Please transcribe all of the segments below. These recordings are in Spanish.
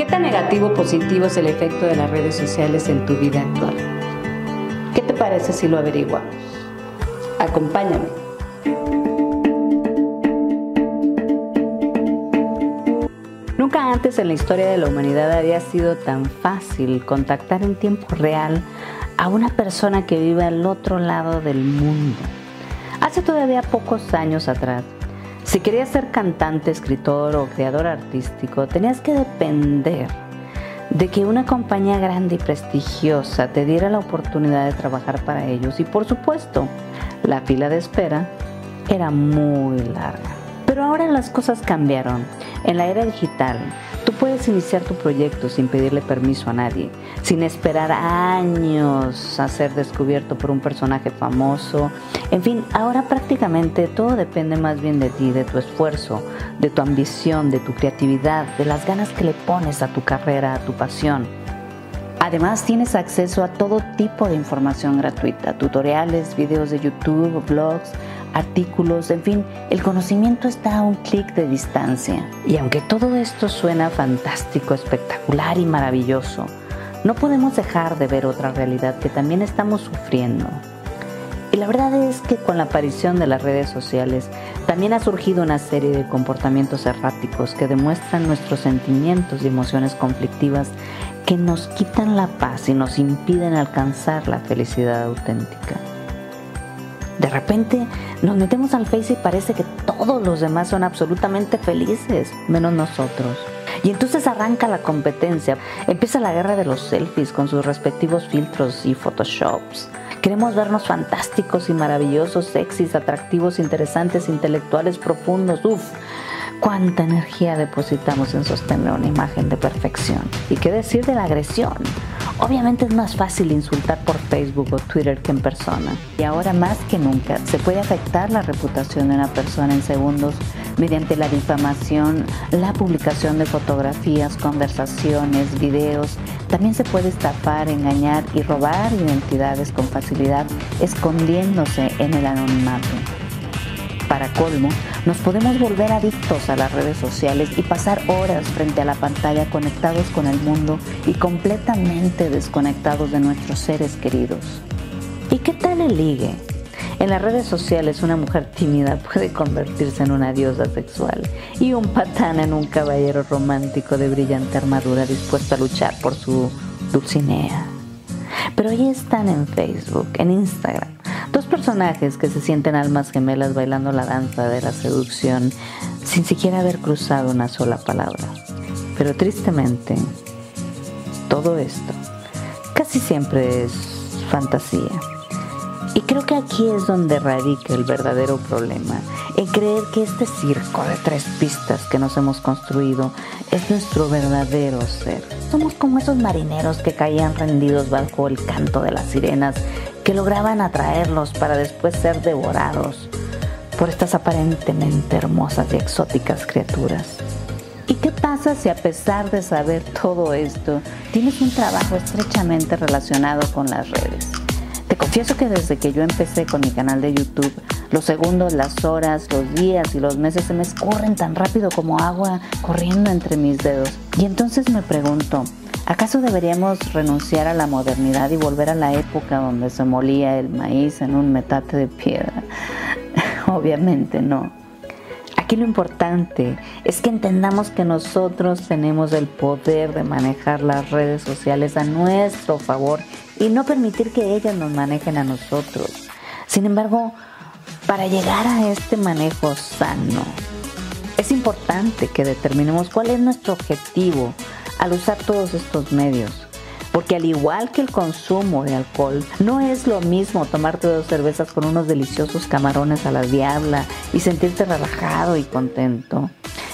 ¿Qué tan negativo o positivo es el efecto de las redes sociales en tu vida actual? ¿Qué te parece si lo averiguamos? Acompáñame. Nunca antes en la historia de la humanidad había sido tan fácil contactar en tiempo real a una persona que vive al otro lado del mundo. Hace todavía pocos años atrás, si querías ser cantante, escritor o creador artístico, tenías que depender de que una compañía grande y prestigiosa te diera la oportunidad de trabajar para ellos y por supuesto, la fila de espera era muy larga. Pero ahora las cosas cambiaron. En la era digital, tú puedes iniciar tu proyecto sin pedirle permiso a nadie, sin esperar años a ser descubierto por un personaje famoso. En fin, ahora prácticamente todo depende más bien de ti, de tu esfuerzo, de tu ambición, de tu creatividad, de las ganas que le pones a tu carrera, a tu pasión. Además tienes acceso a todo tipo de información gratuita, tutoriales, videos de YouTube, blogs, artículos, en fin, el conocimiento está a un clic de distancia. Y aunque todo esto suena fantástico, espectacular y maravilloso, no podemos dejar de ver otra realidad que también estamos sufriendo. Y la verdad es que con la aparición de las redes sociales también ha surgido una serie de comportamientos erráticos que demuestran nuestros sentimientos y emociones conflictivas que nos quitan la paz y nos impiden alcanzar la felicidad auténtica. De repente nos metemos al Face y parece que todos los demás son absolutamente felices, menos nosotros. Y entonces arranca la competencia, empieza la guerra de los selfies con sus respectivos filtros y photoshops. Queremos vernos fantásticos y maravillosos, sexys, atractivos, interesantes, intelectuales, profundos. Uf, cuánta energía depositamos en sostener una imagen de perfección. ¿Y qué decir de la agresión? Obviamente es más fácil insultar por Facebook o Twitter que en persona. Y ahora más que nunca se puede afectar la reputación de una persona en segundos mediante la difamación, la publicación de fotografías, conversaciones, videos. También se puede estafar, engañar y robar identidades con facilidad escondiéndose en el anonimato. Para colmo, nos podemos volver adictos a las redes sociales y pasar horas frente a la pantalla conectados con el mundo y completamente desconectados de nuestros seres queridos. ¿Y qué tal el ligue? En las redes sociales una mujer tímida puede convertirse en una diosa sexual y un patán en un caballero romántico de brillante armadura dispuesto a luchar por su Dulcinea. Pero hoy están en Facebook, en Instagram, Dos personajes que se sienten almas gemelas bailando la danza de la seducción sin siquiera haber cruzado una sola palabra. Pero tristemente, todo esto casi siempre es fantasía. Y creo que aquí es donde radica el verdadero problema, en creer que este circo de tres pistas que nos hemos construido es nuestro verdadero ser. Somos como esos marineros que caían rendidos bajo el canto de las sirenas que lograban atraerlos para después ser devorados por estas aparentemente hermosas y exóticas criaturas. ¿Y qué pasa si a pesar de saber todo esto, tienes un trabajo estrechamente relacionado con las redes? Te confieso que desde que yo empecé con mi canal de YouTube, los segundos, las horas, los días y los meses se me escurren tan rápido como agua corriendo entre mis dedos. Y entonces me pregunto, ¿Acaso deberíamos renunciar a la modernidad y volver a la época donde se molía el maíz en un metate de piedra? Obviamente no. Aquí lo importante es que entendamos que nosotros tenemos el poder de manejar las redes sociales a nuestro favor y no permitir que ellas nos manejen a nosotros. Sin embargo, para llegar a este manejo sano, es importante que determinemos cuál es nuestro objetivo al usar todos estos medios. Porque al igual que el consumo de alcohol, no es lo mismo tomarte dos cervezas con unos deliciosos camarones a la diabla y sentirte relajado y contento,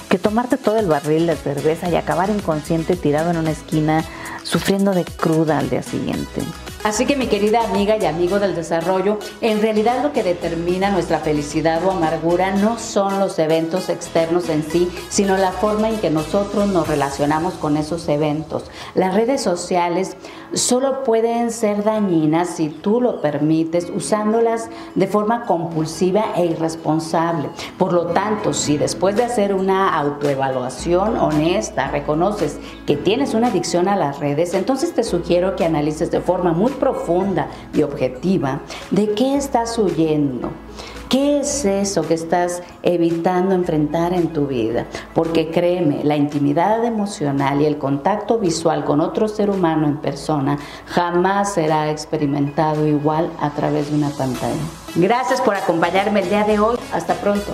que tomarte todo el barril de cerveza y acabar inconsciente tirado en una esquina sufriendo de cruda al día siguiente. Así que mi querida amiga y amigo del desarrollo, en realidad lo que determina nuestra felicidad o amargura no son los eventos externos en sí, sino la forma en que nosotros nos relacionamos con esos eventos. Las redes sociales solo pueden ser dañinas si tú lo permites usándolas de forma compulsiva e irresponsable. Por lo tanto, si después de hacer una autoevaluación honesta reconoces que tienes una adicción a las redes, entonces te sugiero que analices de forma muy profunda y objetiva de qué estás huyendo. ¿Qué es eso que estás evitando enfrentar en tu vida? Porque créeme, la intimidad emocional y el contacto visual con otro ser humano en persona jamás será experimentado igual a través de una pantalla. Gracias por acompañarme el día de hoy. Hasta pronto.